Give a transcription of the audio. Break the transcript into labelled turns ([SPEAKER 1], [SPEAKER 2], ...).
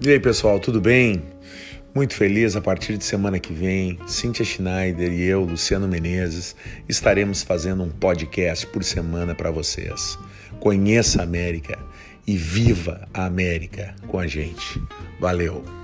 [SPEAKER 1] E aí, pessoal, tudo bem? Muito feliz a partir de semana que vem, Cíntia Schneider e eu, Luciano Menezes, estaremos fazendo um podcast por semana para vocês. Conheça a América e viva a América com a gente. Valeu!